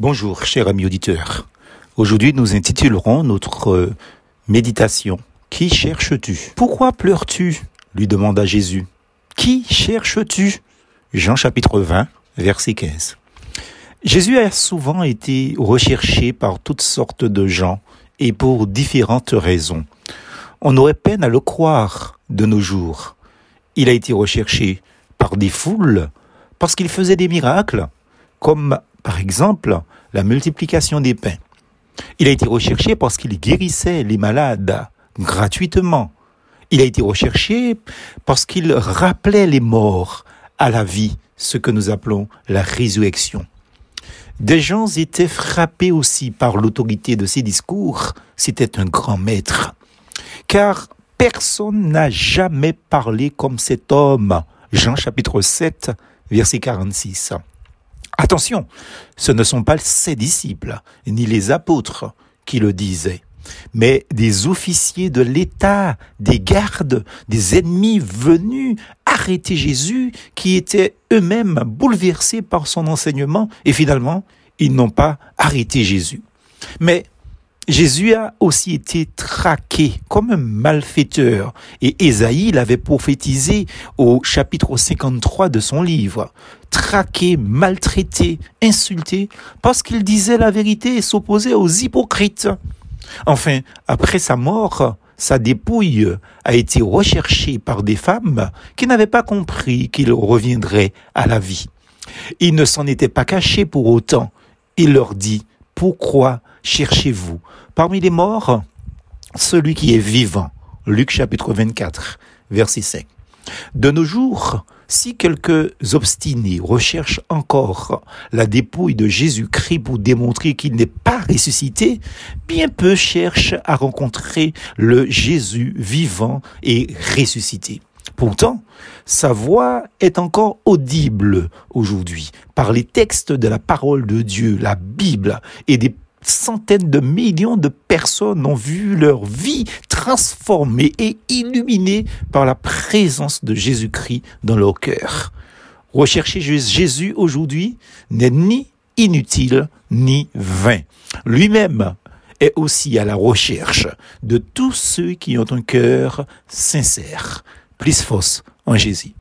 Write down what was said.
Bonjour, cher ami auditeur. Aujourd'hui, nous intitulerons notre euh, méditation Qui cherches-tu? Pourquoi pleures-tu? lui demanda Jésus. Qui cherches-tu? Jean chapitre 20, verset 15. Jésus a souvent été recherché par toutes sortes de gens et pour différentes raisons. On aurait peine à le croire de nos jours. Il a été recherché par des foules parce qu'il faisait des miracles, comme par exemple la multiplication des pains. Il a été recherché parce qu'il guérissait les malades gratuitement. Il a été recherché parce qu'il rappelait les morts à la vie, ce que nous appelons la résurrection. Des gens étaient frappés aussi par l'autorité de ses discours. C'était un grand maître. Car personne n'a jamais parlé comme cet homme. Jean chapitre 7, verset 46. Attention, ce ne sont pas ses disciples, ni les apôtres qui le disaient, mais des officiers de l'État, des gardes, des ennemis venus arrêter Jésus, qui étaient eux-mêmes bouleversés par son enseignement, et finalement, ils n'ont pas arrêté Jésus. Mais Jésus a aussi été traqué comme un malfaiteur et Ésaïe l'avait prophétisé au chapitre 53 de son livre. Traqué, maltraité, insulté parce qu'il disait la vérité et s'opposait aux hypocrites. Enfin, après sa mort, sa dépouille a été recherchée par des femmes qui n'avaient pas compris qu'il reviendrait à la vie. Il ne s'en était pas caché pour autant. Il leur dit, pourquoi cherchez-vous parmi les morts celui qui est vivant Luc chapitre 24, verset 5. De nos jours, si quelques obstinés recherchent encore la dépouille de Jésus-Christ pour démontrer qu'il n'est pas ressuscité, bien peu cherchent à rencontrer le Jésus vivant et ressuscité. Pourtant, sa voix est encore audible aujourd'hui par les textes de la parole de Dieu, la Bible, et des centaines de millions de personnes ont vu leur vie transformée et illuminée par la présence de Jésus-Christ dans leur cœur. Rechercher Jésus aujourd'hui n'est ni inutile ni vain. Lui-même est aussi à la recherche de tous ceux qui ont un cœur sincère plus force en Jésus.